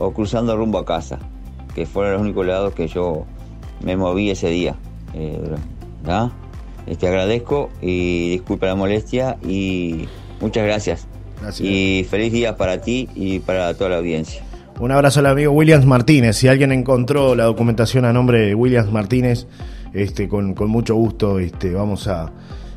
o cruzando rumbo a casa, que fueron los únicos lados que yo me moví ese día. Eh, ¿ah? Te agradezco y disculpa la molestia y muchas gracias. Y feliz día para ti y para toda la audiencia. Un abrazo al amigo Williams Martínez. Si alguien encontró la documentación a nombre de Williams Martínez, este, con, mucho gusto este, vamos a,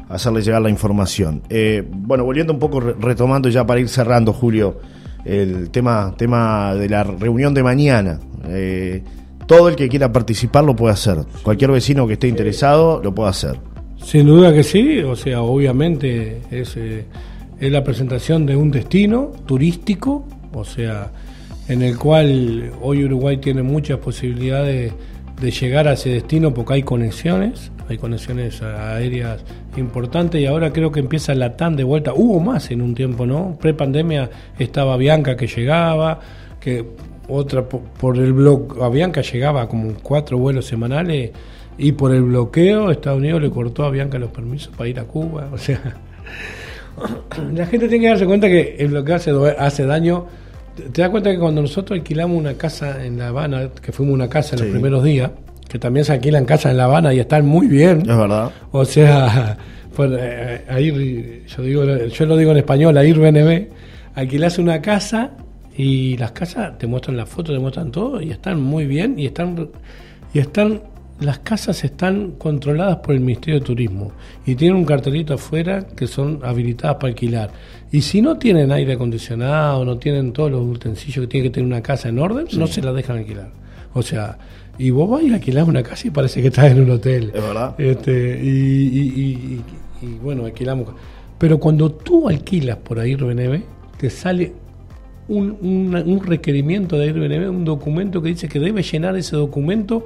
hacerle llegar la información. Eh, bueno, volviendo un poco, retomando ya para ir cerrando, Julio, el tema, tema de la reunión de mañana. Eh, todo el que quiera participar lo puede hacer. Cualquier vecino que esté interesado lo puede hacer. Sin duda que sí, o sea, obviamente es, eh, es la presentación de un destino turístico, o sea, en el cual hoy Uruguay tiene muchas posibilidades de llegar a ese destino porque hay conexiones, hay conexiones aéreas importantes y ahora creo que empieza la TAN de vuelta. Hubo más en un tiempo, ¿no? Pre-pandemia estaba Bianca que llegaba, que otra por, el bloqueo, a Bianca llegaba como cuatro vuelos semanales y por el bloqueo Estados Unidos le cortó a Bianca los permisos para ir a Cuba, o sea, la gente tiene que darse cuenta que el bloqueo hace, hace daño. Te das cuenta que cuando nosotros alquilamos una casa en La Habana, que fuimos una casa en los primeros días, que también se alquilan casas en La Habana y están muy bien. Es verdad. O sea, pues, eh, ahí yo digo, yo lo digo en español, a ir BNB, alquilas una casa y las casas te muestran las fotos, te muestran todo y están muy bien y están y están las casas están controladas por el Ministerio de Turismo y tienen un cartelito afuera que son habilitadas para alquilar. Y si no tienen aire acondicionado, no tienen todos los utensilios que tiene que tener una casa en orden, no se la dejan alquilar. O sea, y vos vas a alquilar una casa y parece que estás en un hotel. Es verdad. Este, y, bueno, alquilamos. Pero cuando tú alquilas por Airbnb, te sale un, un requerimiento de Airbnb, un documento que dice que debe llenar ese documento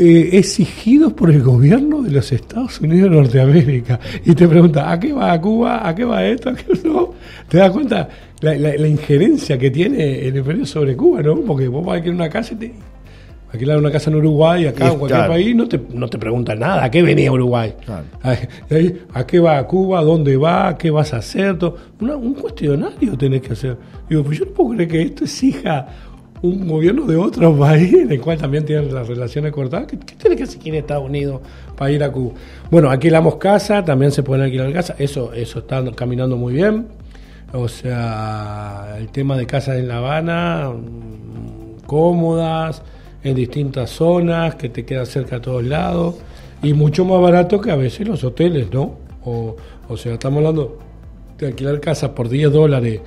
eh, exigidos por el gobierno de los Estados Unidos de Norteamérica. Y te pregunta, ¿a qué va a Cuba? ¿A qué va esto? ¿A qué no? ¿Te das cuenta la, injerencia que tiene el imperio sobre Cuba, no? Porque vos vas a alquilar una casa y te... Alquilar una casa en Uruguay, acá en cualquier país, no te, no te preguntan nada. ¿A qué venía Uruguay? ¿A, qué va a Cuba? ¿Dónde va? ¿Qué vas a hacer? un cuestionario tenés que hacer. Digo, pues yo no puedo creer que esto exija un gobierno de otro país, en el cual también tienen las relaciones cortadas. ¿Qué, tiene que hacer aquí en Estados Unidos para ir a Cuba? Bueno, alquilamos casa, también se pueden alquilar casa, eso, eso está caminando muy bien. O sea, el tema de casas en La Habana, mm, cómodas, en distintas zonas, que te quedan cerca a todos lados, y mucho más barato que a veces los hoteles, ¿no? O, o sea, estamos hablando de alquilar casas por 10 dólares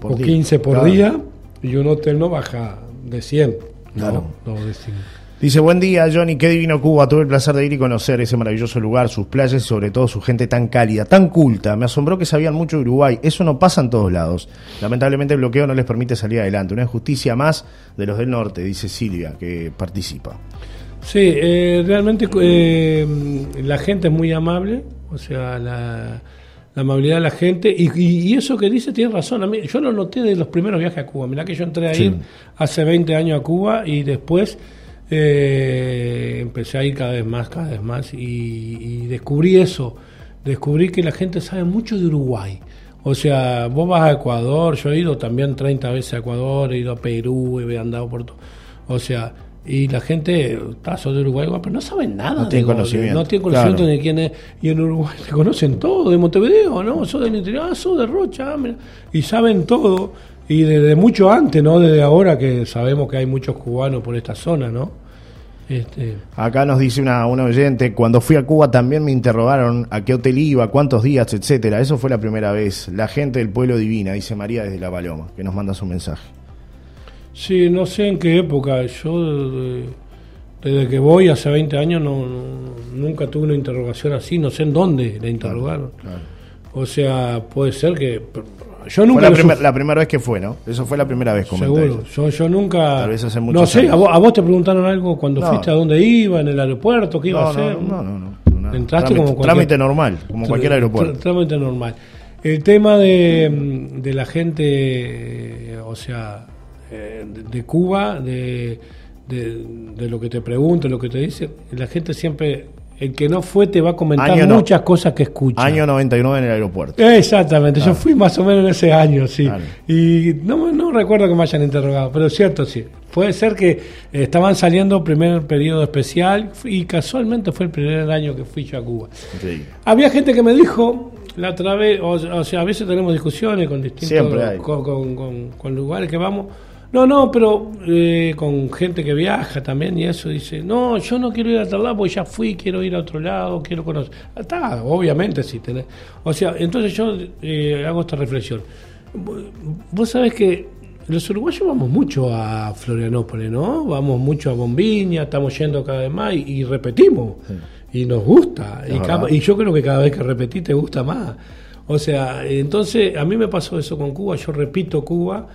por o 15 por día y un hotel no baja de 100. Claro. No, de 100. Dice, buen día Johnny, qué divino Cuba, tuve el placer de ir y conocer ese maravilloso lugar, sus playas y sobre todo su gente tan cálida, tan culta. Me asombró que sabían mucho de Uruguay, eso no pasa en todos lados. Lamentablemente el bloqueo no les permite salir adelante. Una injusticia más de los del norte, dice Silvia, que participa. Sí, eh, realmente eh, la gente es muy amable, o sea, la la amabilidad de la gente. Y, eso que dice tiene razón. A mí, yo lo noté de los primeros viajes a Cuba. Mirá que yo entré a ir hace 20 años a Cuba y después eh, empecé a ir cada vez más, cada vez más. Y, descubrí eso. Descubrí que la gente sabe mucho de Uruguay. O sea, vos vas a Ecuador, yo he ido también 30 veces a Ecuador, he ido a Perú, he andado por todo. O sea, y la gente está de Uruguay, pero no saben nada. No tienen conocimiento. No tienen conocimiento de quién es. Y en Uruguay se conocen todo, de Montevideo, ¿no? Sos del interior, ah, sos de Rocha, ah, y saben todo. Y desde mucho antes, ¿no? Desde ahora que sabemos que hay muchos cubanos por esta zona, ¿no? Este... Acá nos dice una, una oyente, cuando fui a Cuba también me interrogaron a qué hotel iba, cuántos días, etcétera. Eso fue la primera vez. La gente del pueblo divina, dice María desde La Paloma, que nos manda su mensaje. Sí, no sé en qué época. Yo desde, que voy hace 20 años no, nunca tuve una interrogación así, no sé en dónde la interrogaron. O sea, puede ser que yo nunca fue la, primera vez que fue, ¿no? Eso fue la primera vez. Seguro. Yo, yo nunca. Tal vez hace no sé. ¿a vos, te preguntaron algo cuando fuiste a dónde iba, en el aeropuerto, qué iba a hacer. No, no, no. Entraste como cualquier, trámite normal, como cualquier aeropuerto. Trámite normal. El tema de, de la gente, o sea, eh, de Cuba, de, de, lo que te preguntan, lo que te dicen, la gente siempre el que no fue te va a comentar Año no- muchas cosas que escucha. Año 99 en el aeropuerto. Exactamente, yo fui más o menos en ese año, sí. Claro. Y no, no recuerdo que me hayan interrogado, pero es cierto, sí. Puede ser que eh, estaban saliendo primer periodo especial y casualmente fue el primer año que fui yo a Cuba. Había gente que me dijo, la otra vez, o, o sea, a veces tenemos discusiones con distintos Siempre hay. con, con- con- con lugares que vamos. No, no, pero eh, con gente que viaja también y eso dice, no, yo no quiero ir a tal lado porque ya fui, quiero ir a otro lado, quiero conocer. Está, obviamente sí tenés. O sea, entonces yo eh, hago esta reflexión. Vos- sabés que los uruguayos vamos mucho a Florianópolis, ¿no? Vamos mucho a Bombiña, estamos yendo cada vez más y, y repetimos. Y nos gusta. Y, verdad. cada- y yo creo que cada vez que repetís te gusta más. O sea, entonces a mí me pasó eso con Cuba. Yo repito Cuba,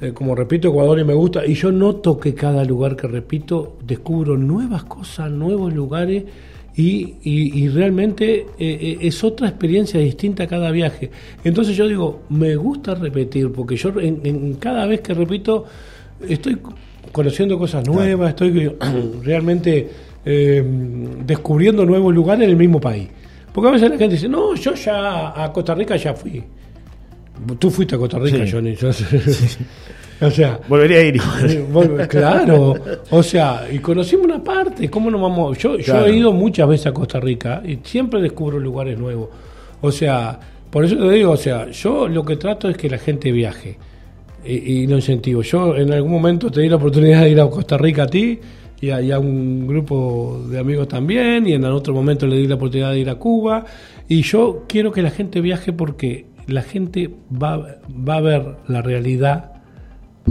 eh, como repito Ecuador y me gusta. Y yo noto que cada lugar que repito descubro nuevas cosas, nuevos lugares. Y, y- y realmente eh, eh, es otra experiencia distinta cada viaje. Entonces yo digo, me gusta repetir, porque yo en, en cada vez que repito estoy conociendo cosas nuevas, estoy realmente eh, descubriendo nuevos lugares en el mismo país. Porque a veces la gente dice, no, yo ya a Costa Rica ya fui. Tú fuiste a Costa Rica, Sí. Johnny. yo- o sea, Volvería a ir. eh, vol- claro, o sea, y conocimos una parte, ¿cómo nos vamos? Yo, yo he ido muchas veces a Costa Rica y siempre descubro lugares nuevos. O sea, por eso te digo, o sea, yo lo que trato es que la gente viaje y, y lo incentivo. Yo en algún momento te di la oportunidad de ir a Costa Rica a ti y a, y a un grupo de amigos también y en otro momento le di la oportunidad de ir a Cuba y yo quiero que la gente viaje porque la gente va, va a ver la realidad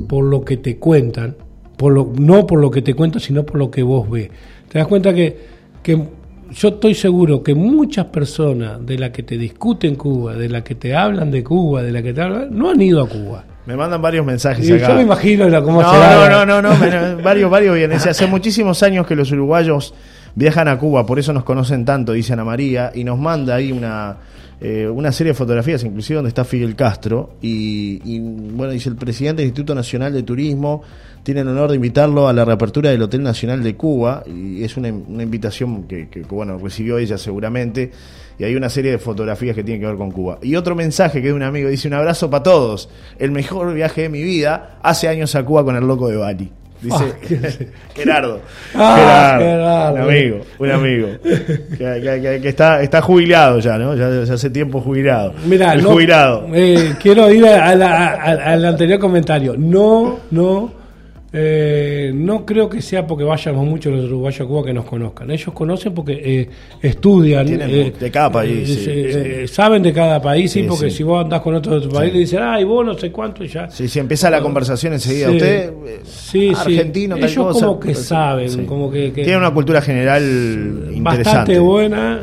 por lo que te cuentan, por lo, no por lo que te cuentan, sino por lo que vos ves. Te das cuenta que, que yo estoy seguro que muchas personas de las que te discuten Cuba, de las que te hablan de Cuba, de las que te hablan, no han ido a Cuba. Me mandan varios mensajes Y acá. yo me imagino la- cómo no, será. no, no, no, no, varios, varios vienen. Hace muchísimos años que los uruguayos viajan a Cuba, por eso nos conocen tanto, dice Ana María, y nos manda ahí una, eh, una serie de fotografías, inclusive donde está Fidel Castro, y, y, bueno, dice el presidente del Instituto Nacional de Turismo, tiene el honor de invitarlo a la reapertura del Hotel Nacional de Cuba, y es una, una invitación que, que, que, bueno, recibió ella seguramente, y hay una serie de fotografías que tienen que ver con Cuba. Y otro mensaje que de un amigo dice, un abrazo para todos, el mejor viaje de mi vida, hace años a Cuba con el loco de Bali. Dice Ah, Gerardo. Ah, Gerardo. Gerardo. Un amigo, un amigo. que, que- que- que está, está jubilado ya, ¿no? Ya, ya hace tiempo jubilado. Mira, el no- jubilado. eh, quiero ir a- a al anterior comentario. No, no, eh, no creo que sea porque vayamos mucho los uruguayos a Cuba que nos conozcan. Ellos conocen porque eh, estudian. Tienen eh, de cada país, eh, sí, se- sí. eh, saben de cada país, sí, Sí, porque si vos andás con otro de tu país, le dicen, ay, vos no sé cuánto y ya. Sí, sí, empieza la conversación enseguida. Usted, Sí, argentino, tal Ellos cosa. como que saben, como que- que- Tiene una cultura general interesante. Bastante buena.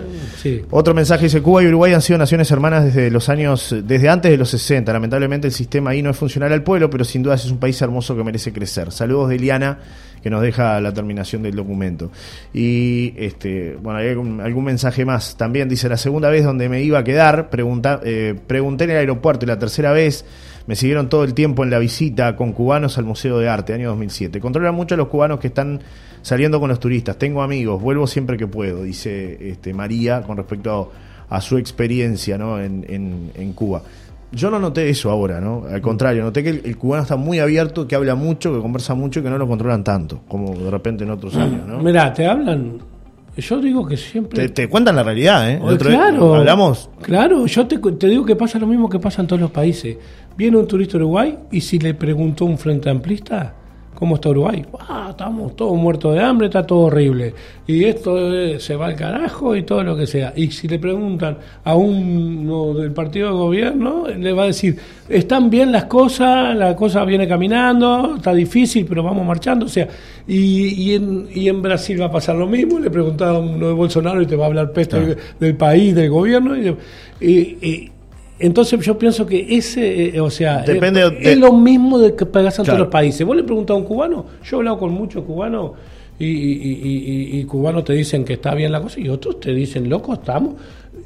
Otro mensaje dice, Cuba y Uruguay han sido naciones hermanas desde los años, desde antes de los 60. Lamentablemente el sistema ahí no es funcional al pueblo, pero sin duda es un país hermoso que merece crecer. Saludos de Eliana, que nos deja la terminación del documento. Y este, bueno, hay algún, algún mensaje más. También dice, la segunda vez donde me iba a quedar, pregunta, eh, pregunté en el aeropuerto y la tercera vez me siguieron todo el tiempo en la visita con cubanos al Museo de Arte, año 2007. Controlan mucho a los cubanos que están saliendo con los turistas. Tengo amigos, vuelvo siempre que puedo, dice este, María con respecto a, a su experiencia ¿no? en, en- en Cuba. Yo no noté eso ahora, ¿no? Al contrario, noté que el, el cubano está muy abierto, que habla mucho, que conversa mucho y que no lo controlan tanto, como de repente en otros años, ¿no? Mirá, te hablan. Yo digo que siempre. Te, te cuentan la realidad, ¿eh? Oh, día claro. Hablamos. Claro, yo te, te digo que pasa lo mismo que pasa en todos los países. Viene un turista Uruguay y si le preguntó a un frente amplista, ¿cómo está Uruguay? Ah, estamos todos muertos de hambre, está todo horrible. Y esto eh, se va al carajo y todo lo que sea. Y si le preguntan a uno del partido de gobierno, le va a decir, están bien las cosas, la cosa viene caminando, está difícil, pero vamos marchando. O sea, y, y, en, y en Brasil va a pasar lo mismo. Le preguntaba a uno de Bolsonaro y te va a hablar peste Claro. del país, del gobierno. Y- y- entonces yo pienso que ese, eh, o sea, Depende eh, de- es lo mismo de que pagas en Claro. todos los países. Vos le preguntás a un cubano, yo he hablado con muchos cubanos y, y- y- y- y cubanos te dicen que está bien la cosa y otros te dicen, loco, estamos.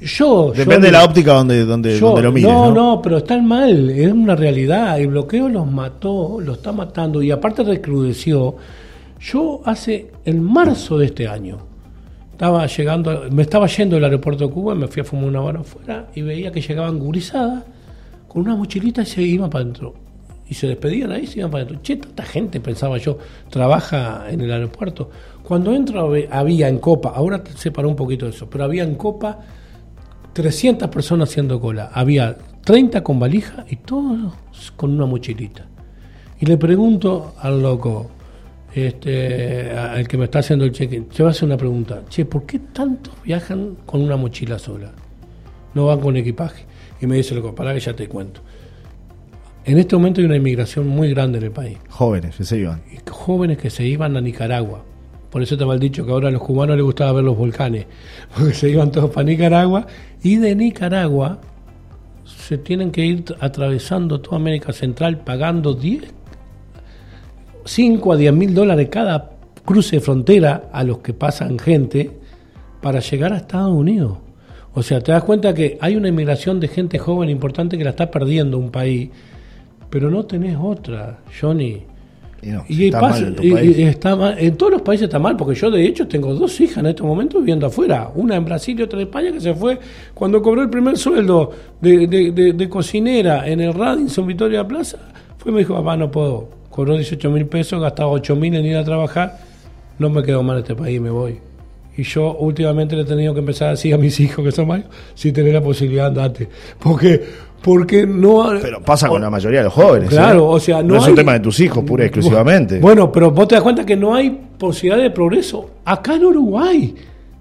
Yo, yo- Depende de la óptica donde, donde, yo- donde lo mires, no, ¿no? no, pero están mal, es una realidad. El bloqueo los mató, los está matando y aparte recrudeció. Yo hace, en marzo de este año, estaba llegando, me estaba yendo del aeropuerto de Cuba, me fui a fumar una hora afuera y veía que llegaban gurizadas con una mochilita y se iban para adentro. Y se despedían ahí, se iban para adentro. Che, tanta gente, pensaba yo, trabaja en el aeropuerto. Cuando entro había en Copa, ahora se paró un poquito eso, pero había en Copa 300 personas haciendo cola. Había 30 con valija y todos con una mochilita. Y le pregunto al loco, este, al que me está haciendo el check-in, se va a hacer una pregunta, che, ¿por qué tantos viajan con una mochila sola? No van con equipaje. Y me dice, loco, para que ya te cuento. En este momento hay una inmigración muy grande en el país. Jóvenes que se iban. Jóvenes que se iban a Nicaragua. Por eso te mal dicho que ahora a los cubanos les gustaba ver los volcanes, porque se iban todos para Nicaragua. Y de Nicaragua se tienen que ir atravesando toda América Central pagando 10 5 a 10 mil dólares cada cruce de frontera a los que pasan gente para llegar a Estados Unidos. O sea, te das cuenta que hay una inmigración de gente joven importante que la está perdiendo un país, pero no tenés otra, Johnny. Y, está mal en, está en todos los países está mal, porque yo de hecho tengo dos hijas en estos momentos viviendo afuera, una en Brasil y otra en España, que se fue cuando cobró el primer sueldo de, de cocinera en el Radisson Victoria Plaza, fue y me dijo, papá, no puedo, cobró 18 mil pesos, gastaba 8 mil en ir a trabajar, no me quedo mal este país, me voy. Y yo últimamente le he tenido que empezar a decir a mis hijos que son mayores, si tener la posibilidad de andarte. Porque, porque no... Pero pasa con la mayoría de los jóvenes. Claro, ¿eh? o sea, no, es un tema de tus hijos, pura y exclusivamente. Bueno, pero vos te das cuenta que no hay posibilidad de progreso. Acá en Uruguay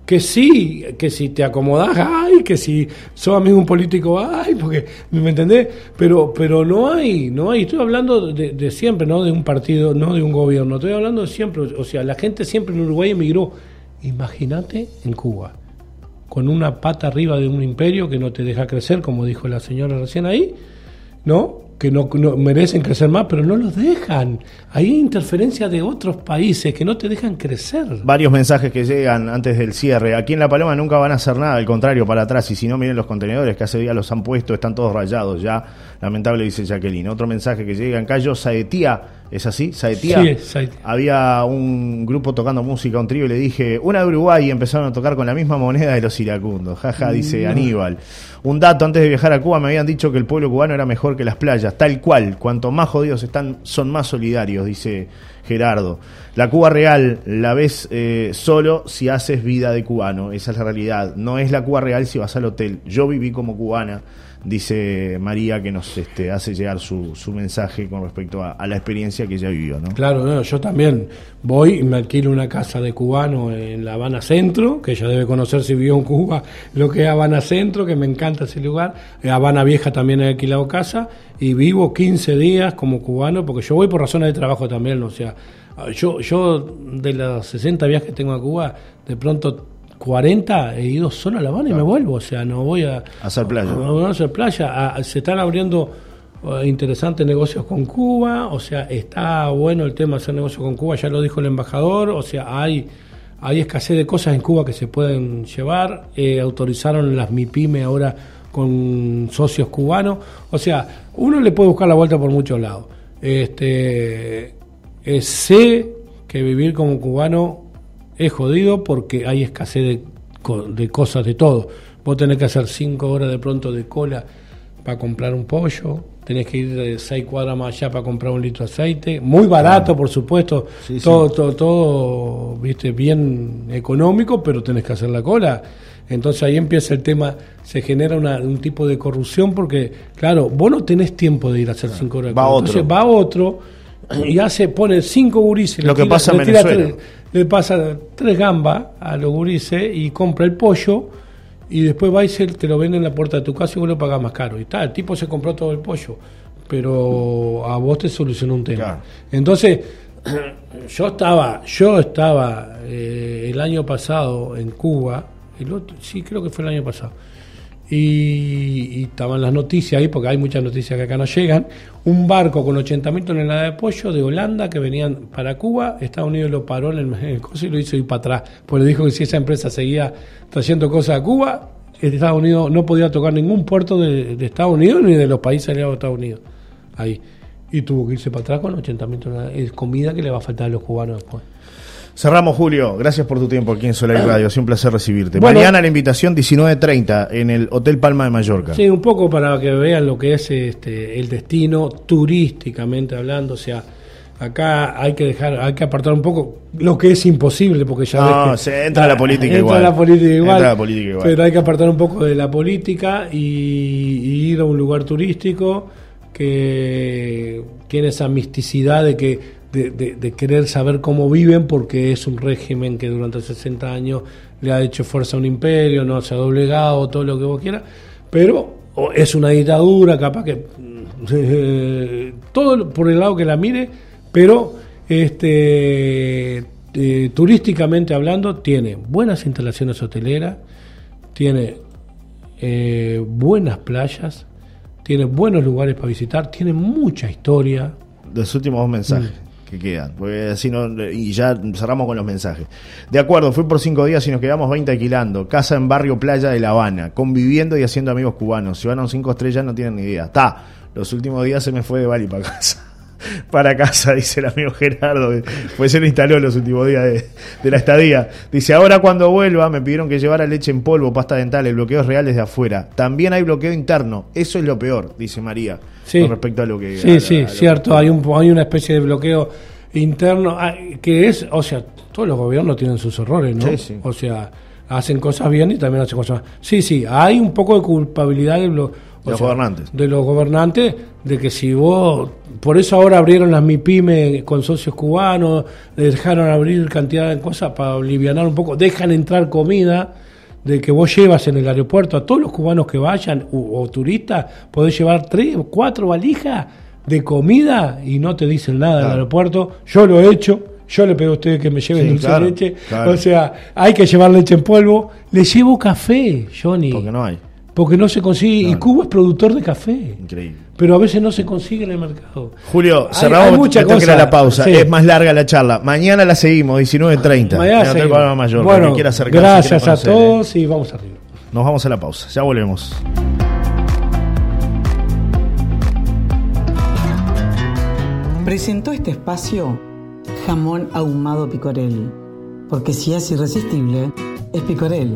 que sí, que si te acomodás, ay, que si sos amigo un político, ay, porque, ¿me entendés? Pero, pero no hay, no hay, estoy hablando de, siempre, no de un partido, no de un gobierno, estoy hablando de siempre, o sea, la gente siempre en Uruguay emigró, imagínate en Cuba, con una pata arriba de un imperio que no te deja crecer, como dijo la señora recién ahí, ¿no? Que no, merecen crecer más, pero no los dejan. Hay interferencia de otros países que no te dejan crecer. Varios mensajes que llegan antes del cierre. Aquí en La Paloma nunca van a hacer nada, al contrario, para atrás. Y si no, miren los contenedores que hace día los han puesto, están todos rayados ya. Lamentable, dice Jacqueline. Otro mensaje que llega Cayo Saetía. ¿Es así? Saetía. Sí, Había un grupo tocando música, un trío, y le dije, una de Uruguay, y empezaron a tocar con la misma moneda de los iracundos. Jaja, dice Aníbal. Un dato, antes de viajar a Cuba me habían dicho que el pueblo cubano era mejor que las playas, tal cual, cuanto más jodidos están, son más solidarios, dice Gerardo. La Cuba real la ves eh, solo si haces vida de cubano, esa es la realidad. No es la Cuba real si vas al hotel. Yo viví como cubana dice María que nos este, hace llegar su, su mensaje con respecto a, la experiencia que ella vivió. ¿no? Claro, yo también voy y me alquilo una casa de cubano en La Habana Centro, que ella debe conocer si vivió en Cuba lo que es Habana Centro, que me encanta ese lugar. En Habana Vieja también he alquilado casa y vivo 15 días como cubano, porque yo voy por razones de trabajo también, o sea, yo, yo de los 60 viajes que tengo a Cuba, de pronto 40 he ido solo a La Habana y me vuelvo, o sea, no voy a, hacer playa. No, voy a hacer playa. se están abriendo eh, interesantes negocios con Cuba, o sea, está bueno el tema de hacer negocios con Cuba, ya lo dijo el embajador, o sea, hay hay escasez de cosas en Cuba que se pueden llevar, eh, autorizaron las MIPYME ahora con socios cubanos, o sea, uno le puede buscar la vuelta por muchos lados. Este, eh, sé que vivir como cubano es jodido porque hay escasez de, de cosas de todo. Vos tenés que hacer cinco horas de pronto de cola para comprar un pollo, tenés que ir de seis cuadras más allá para comprar un litro de aceite, muy barato por supuesto, todo, todo, todo, viste, bien económico, pero tenés que hacer la cola. Entonces ahí empieza el tema, se genera un tipo de corrupción porque, claro, vos no tenés tiempo de ir a hacer cinco horas. Va otro. Entonces va otro y hace, pone cinco gurises. Lo que pasa en Venezuela le pasa tres gambas a los gurises y compra el pollo y después va y se, te lo vende en la puerta de tu casa y vos lo pagas más caro. Y tal, el tipo se compró todo el pollo, pero a vos te solucionó un tema. Entonces, yo estaba, yo estaba eh, el año pasado en Cuba, el otro, sí, creo que fue el año pasado y, estaban las noticias ahí, porque hay muchas noticias que acá no llegan, un barco con 80.000 toneladas de pollo de Holanda que venían para Cuba, Estados Unidos lo paró en el, coso y lo hizo ir para atrás, pues le dijo que si esa empresa seguía trayendo cosas a Cuba, Estados Unidos no podía tocar ningún puerto de, Estados Unidos ni de los países aliados de Estados Unidos, ahí. Y tuvo que irse para atrás con 80.000 toneladas, es comida que le va a faltar a los cubanos después. Cerramos, Julio. Gracias por tu tiempo aquí en Solar Radio. Sido un placer recibirte. Mañana la invitación 19.30 en el Hotel Palma de Mallorca. Sí, un poco para que vean lo que es este, el destino turísticamente hablando. O sea, acá hay que dejar, hay que apartar un poco lo que es imposible, porque ya no, ves se entra la política entra igual. La política igual, Entra la política igual. Pero hay que apartar un poco de la política y, y ir a un lugar turístico que tiene esa misticidad de que de, de, de, querer saber cómo viven porque es un régimen que durante 60 años le ha hecho fuerza a un imperio, no se ha doblegado, todo lo que vos quieras, pero es una dictadura, capaz que eh, todo por el lado que la mire, pero este eh, turísticamente hablando tiene buenas instalaciones hoteleras, tiene eh, buenas playas, tiene buenos lugares para visitar, tiene mucha historia. Los últimos dos mensajes. Que quedan. Porque así no, y ya cerramos con los mensajes. De acuerdo, fui por cinco días y nos quedamos 20 alquilando. Casa en barrio Playa de La Habana, conviviendo y haciendo amigos cubanos. Si van a un cinco estrellas no tienen ni idea. Está, los últimos días se me fue de Bali para casa. Para casa, dice el amigo Gerardo, pues se lo instaló los últimos días de, de, la estadía. Dice, ahora cuando vuelva me pidieron que llevara leche en polvo, pasta dental, el bloqueo es real desde afuera. También hay bloqueo interno, eso es lo peor, dice María, sí. con respecto a lo que... Sí, a, sí, a cierto, que... hay, un, hay una especie de bloqueo interno que es, o sea, todos los gobiernos tienen sus errores, ¿no? Sí, sí. O sea, hacen cosas bien y también hacen cosas mal. Sí, sí, hay un poco de culpabilidad de los, de los gobernantes. De los gobernantes, de que si vos. Por eso ahora abrieron las MIPYME con socios cubanos, dejaron abrir cantidad de cosas para aliviar un poco, dejan entrar comida de que vos llevas en el aeropuerto a todos los cubanos que vayan o, o turistas, podés llevar tres o cuatro valijas de comida y no te dicen nada Claro. del aeropuerto. Yo lo he hecho. Yo le pido a ustedes que me lleven Sí, dulce claro, de leche. claro. O sea, hay que llevar leche en polvo. Le llevo café, Johnny. Porque no hay. Porque no se consigue. Y. Cuba es productor de café. Increíble. Pero a veces no se consigue en el mercado. Julio, Hay- cerramos hay mucha me tengo que ir a cosa. la pausa. Sí. Es más larga la charla. Mañana la seguimos, 19.30. Mañana en seguimos. Mayor. Bueno, que quiera acercarse, gracias quiera a conocer, todos y vamos arriba. ¿eh? Nos vamos a la pausa. Ya volvemos. Presentó este espacio Jamón Ahumado Picorel. Porque si es irresistible, es Picorel.